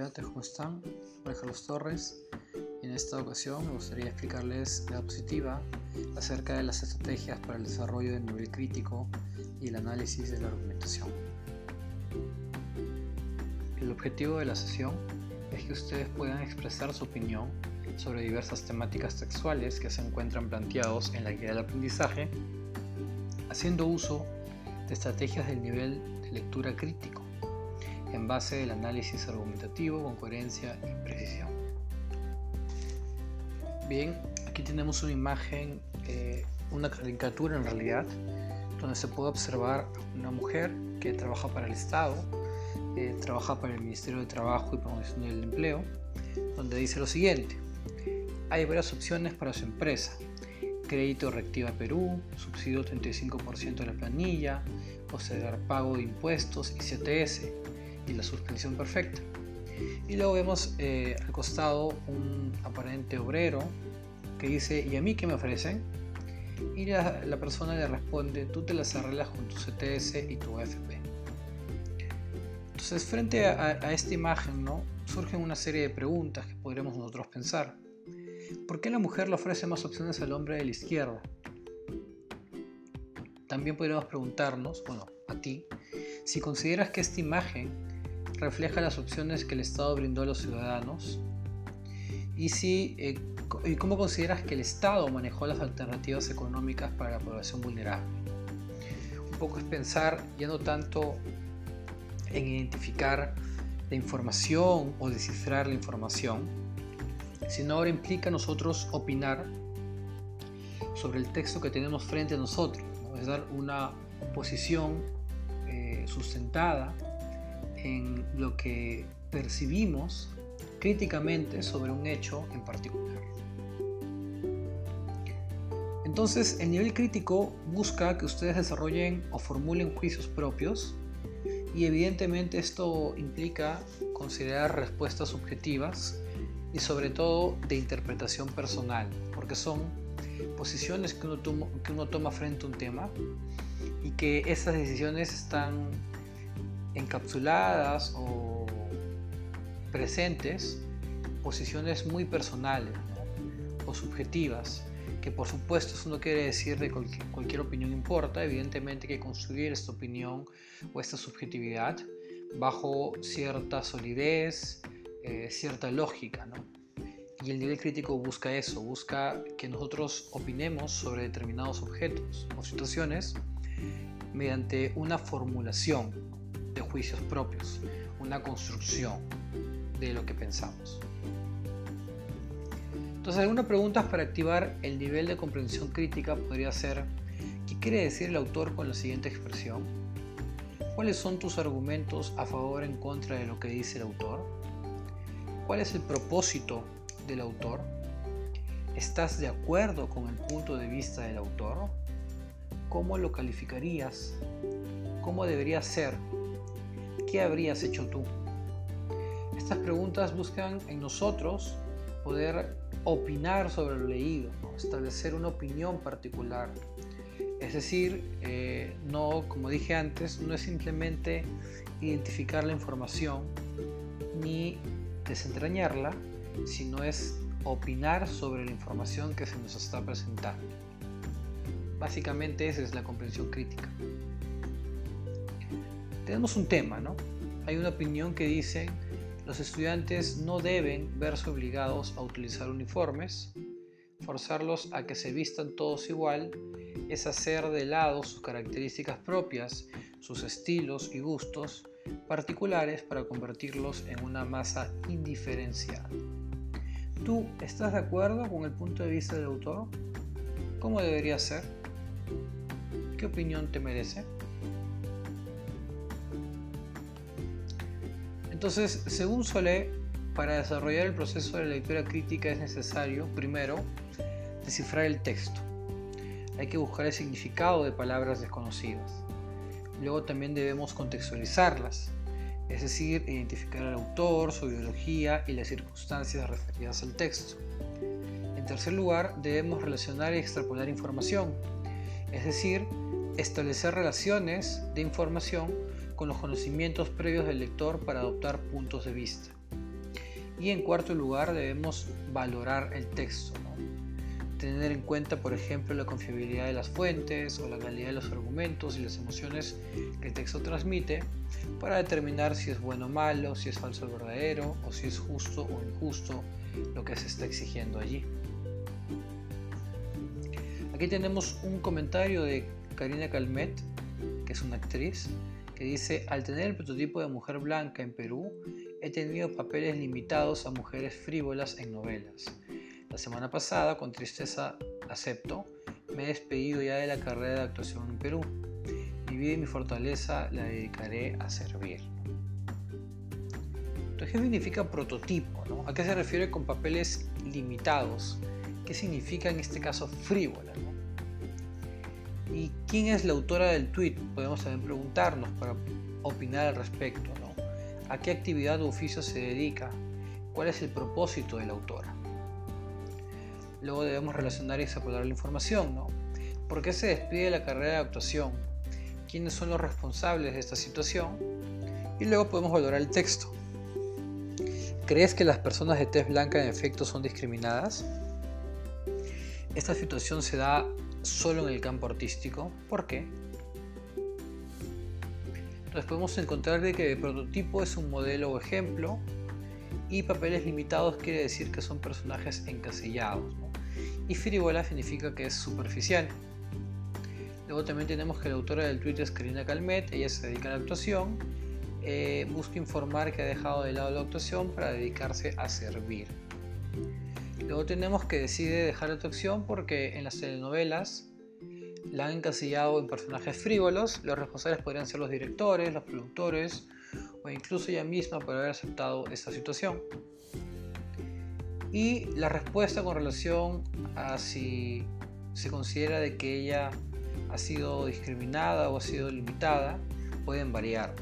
estudiantes, ¿cómo están? Soy Carlos Torres en esta ocasión me gustaría explicarles la diapositiva acerca de las estrategias para el desarrollo del nivel crítico y el análisis de la argumentación. El objetivo de la sesión es que ustedes puedan expresar su opinión sobre diversas temáticas textuales que se encuentran planteados en la guía del aprendizaje, haciendo uso de estrategias del nivel de lectura crítico en base del análisis argumentativo con coherencia y precisión. Bien, aquí tenemos una imagen, eh, una caricatura en realidad, donde se puede observar una mujer que trabaja para el Estado, eh, trabaja para el Ministerio de Trabajo y Promoción del Empleo, donde dice lo siguiente, hay varias opciones para su empresa, crédito Reactiva Perú, subsidio 35% de la planilla, poseer pago de impuestos y CTS, y la suspensión perfecta. Y luego vemos eh, al costado un aparente obrero que dice, ¿y a mí qué me ofrecen? Y la, persona le responde, tú te las arreglas con tu CTS y tu AFP. Entonces, frente a, esta imagen, ¿no? surgen una serie de preguntas que podremos nosotros pensar. ¿Por qué la mujer le ofrece más opciones al hombre de la izquierda? También podríamos preguntarnos, bueno, a ti, si consideras que esta imagen refleja las opciones que el Estado brindó a los ciudadanos y si eh, y cómo consideras que el Estado manejó las alternativas económicas para la población vulnerable. Un poco es pensar ya no tanto en identificar la información o descifrar la información, sino ahora implica nosotros opinar sobre el texto que tenemos frente a nosotros, es dar una posición eh, sustentada en lo que percibimos críticamente sobre un hecho en particular. Entonces, el nivel crítico busca que ustedes desarrollen o formulen juicios propios y evidentemente esto implica considerar respuestas subjetivas y sobre todo de interpretación personal, porque son posiciones que uno, toma, que uno toma frente a un tema y que esas decisiones están encapsuladas o presentes posiciones muy personales o subjetivas, que por supuesto eso no quiere decir que cualquier, opinión importa, evidentemente hay que construir esta opinión o esta subjetividad bajo cierta solidez, eh, cierta lógica, Y el nivel crítico busca eso, busca que nosotros opinemos sobre determinados objetos o situaciones mediante una formulación, de juicios propios, una construcción de lo que pensamos. Entonces, algunas preguntas para activar el nivel de comprensión crítica podría ser, ¿qué quiere decir el autor con la siguiente expresión? ¿Cuáles son tus argumentos a favor o en contra de lo que dice el autor? ¿Cuál es el propósito del autor? ¿Estás de acuerdo con el punto de vista del autor? ¿Cómo lo calificarías? ¿Cómo debería ser ¿qué habrías hecho tú? Estas preguntas buscan en nosotros poder opinar sobre lo leído, establecer una opinión particular. Es decir, eh, no, como dije antes, no es simplemente identificar la información ni desentrañarla, sino es opinar sobre la información que se nos está presentando. Básicamente esa es la comprensión crítica tenemos un tema, ¿no? Hay una opinión que dice los estudiantes no deben verse obligados a utilizar uniformes, forzarlos a que se vistan todos igual es hacer de lado sus características propias, sus estilos y gustos particulares para convertirlos en una masa indiferenciada. ¿Tú estás de acuerdo con el punto de vista del autor? ¿Cómo debería ser? ¿Qué opinión te merece? Entonces, según Solé, para desarrollar el proceso de lectura crítica es necesario, primero, descifrar el texto. Hay que buscar el significado de palabras desconocidas. Luego también debemos contextualizarlas, es decir, identificar al autor, su ideología y las circunstancias referidas al texto. En tercer lugar, debemos relacionar y extrapolar información, es decir, establecer relaciones de información con los conocimientos previos del lector para adoptar puntos de vista. Y en cuarto lugar debemos valorar el texto, tener en cuenta por ejemplo la confiabilidad de las fuentes o la calidad de los argumentos y las emociones que el texto transmite para determinar si es bueno o malo, si es falso o verdadero o si es justo o injusto lo que se está exigiendo allí. Aquí tenemos un comentario de Karina Calmet, que es una actriz, que dice, al tener el prototipo de mujer blanca en Perú, he tenido papeles limitados a mujeres frívolas en novelas. La semana pasada, con tristeza acepto, me he despedido ya de la carrera de actuación en Perú. Mi vida y mi fortaleza la dedicaré a servir. Entonces, ¿qué significa prototipo? ¿A qué se refiere con papeles limitados? ¿Qué significa en este caso frívola? ¿Y quién es la autora del tweet? Podemos también preguntarnos para opinar al respecto. ¿no? ¿A qué actividad o oficio se dedica? ¿Cuál es el propósito de la autora? Luego debemos relacionar y extrapolar la información. ¿no? ¿Por qué se despide la carrera de actuación? ¿Quiénes son los responsables de esta situación? Y luego podemos valorar el texto. ¿Crees que las personas de tez blanca en efecto son discriminadas? Esta situación se da solo en el campo artístico. ¿Por qué? Entonces podemos encontrar que el prototipo es un modelo o ejemplo y papeles limitados quiere decir que son personajes encasillados. Y frívola significa que es superficial. Luego también tenemos que la autora del tweet es Karina Calmet, ella se dedica a la actuación, eh, busca informar que ha dejado de lado la actuación para dedicarse a servir. Luego tenemos que decide dejar la actuación porque en las telenovelas la han encasillado en personajes frívolos. Los responsables podrían ser los directores, los productores o incluso ella misma por haber aceptado esta situación. Y la respuesta con relación a si se considera de que ella ha sido discriminada o ha sido limitada pueden variar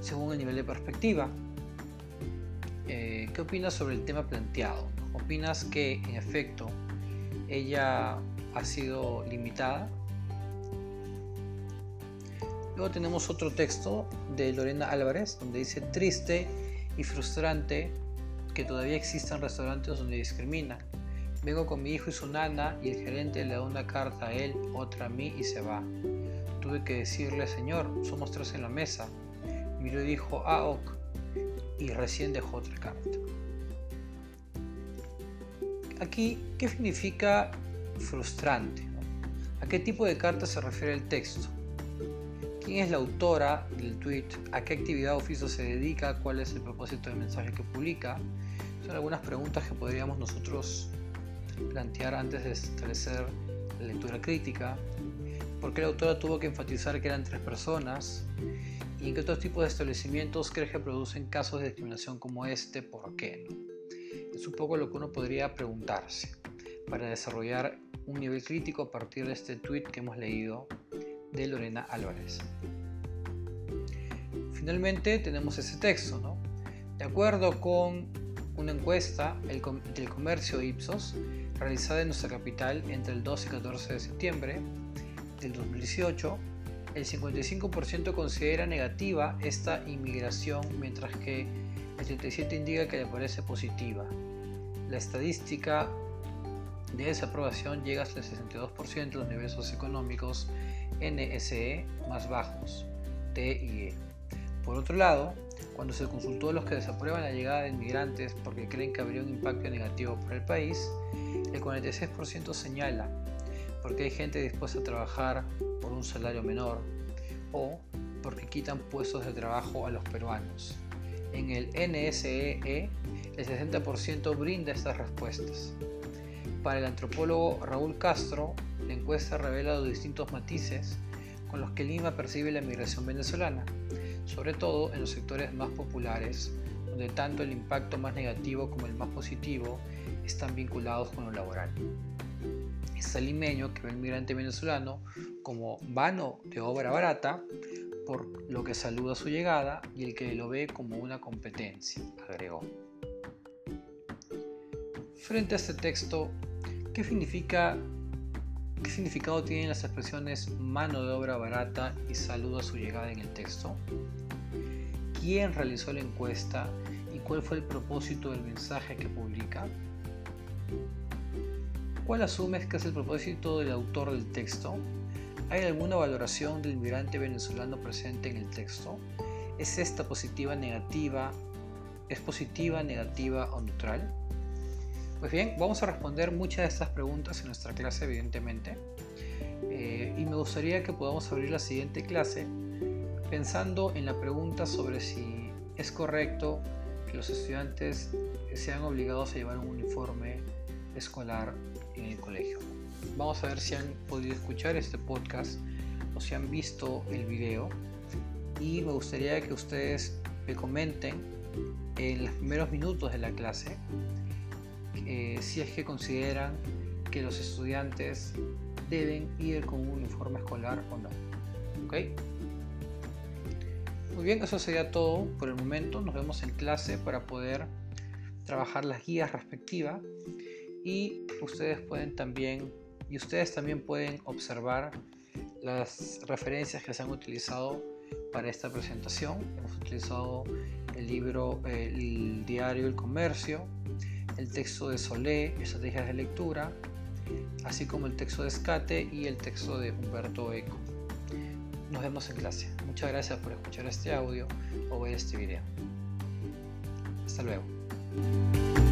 según el nivel de perspectiva. Eh, ¿Qué opinas sobre el tema planteado? ¿Opinas que en efecto ella ha sido limitada? Luego tenemos otro texto de Lorena Álvarez donde dice triste y frustrante que todavía existan restaurantes donde discriminan. Vengo con mi hijo y su nana y el gerente le da una carta a él, otra a mí y se va. Tuve que decirle, señor, somos tres en la mesa. Miró y dijo, ah, ok, y recién dejó otra carta. Aquí, ¿qué significa frustrante? ¿A qué tipo de carta se refiere el texto? ¿Quién es la autora del tweet? ¿A qué actividad o oficio se dedica? ¿Cuál es el propósito del mensaje que publica? Son algunas preguntas que podríamos nosotros plantear antes de establecer la lectura crítica. ¿Por qué la autora tuvo que enfatizar que eran tres personas? ¿Y en qué otros tipos de establecimientos crees que producen casos de discriminación como este? ¿Por qué? Es un poco lo que uno podría preguntarse para desarrollar un nivel crítico a partir de este tweet que hemos leído de Lorena Álvarez. Finalmente tenemos ese texto, ¿no? De acuerdo con una encuesta del comercio Ipsos realizada en nuestra capital entre el 12 y 14 de septiembre del 2018, el 55% considera negativa esta inmigración, mientras que el 37% indica que le parece positiva. La estadística de desaprobación llega hasta el 62% de los niveles socioeconómicos NSE más bajos, T y E. Por otro lado, cuando se consultó a los que desaprueban la llegada de inmigrantes porque creen que habría un impacto negativo para el país, el 46% señala porque hay gente dispuesta a trabajar por un salario menor o porque quitan puestos de trabajo a los peruanos. En el NSEE, el 60% brinda estas respuestas. Para el antropólogo Raúl Castro, la encuesta revela los distintos matices con los que Lima percibe la migración venezolana, sobre todo en los sectores más populares, donde tanto el impacto más negativo como el más positivo están vinculados con lo laboral. Es limeño que ve al migrante venezolano como vano de obra barata, por lo que saluda su llegada, y el que lo ve como una competencia, agregó. Frente a este texto, ¿qué significa ¿Qué significado tienen las expresiones mano de obra barata y saludo a su llegada en el texto? ¿Quién realizó la encuesta y ¿Cuál fue el propósito del mensaje que publica? ¿Cuál asumes que es el propósito del autor del texto? ¿Hay alguna valoración del inmigrante venezolano presente en el texto? ¿Es esta positiva, negativa? ¿Es positiva, negativa o neutral? Pues bien, vamos a responder muchas de estas preguntas en nuestra clase, evidentemente. Eh, y me gustaría que podamos abrir la siguiente clase pensando en la pregunta sobre si es correcto que los estudiantes sean obligados a llevar un uniforme escolar en el colegio. Vamos a ver si han podido escuchar este podcast o si han visto el video y me gustaría que ustedes me comenten en los primeros minutos de la clase eh, si es que consideran que los estudiantes deben ir con un uniforme escolar o no. Muy bien, eso sería todo por el momento. Nos vemos en clase para poder trabajar las guías respectivas y ustedes pueden también y ustedes también pueden observar las referencias que se han utilizado para esta presentación. Hemos utilizado el libro, el diario El Comercio, el texto de Solé, Estrategias de Lectura, así como el texto de Escate y el texto de Humberto Eco. Nos vemos en clase. Muchas gracias por escuchar este audio o ver este video. Hasta luego.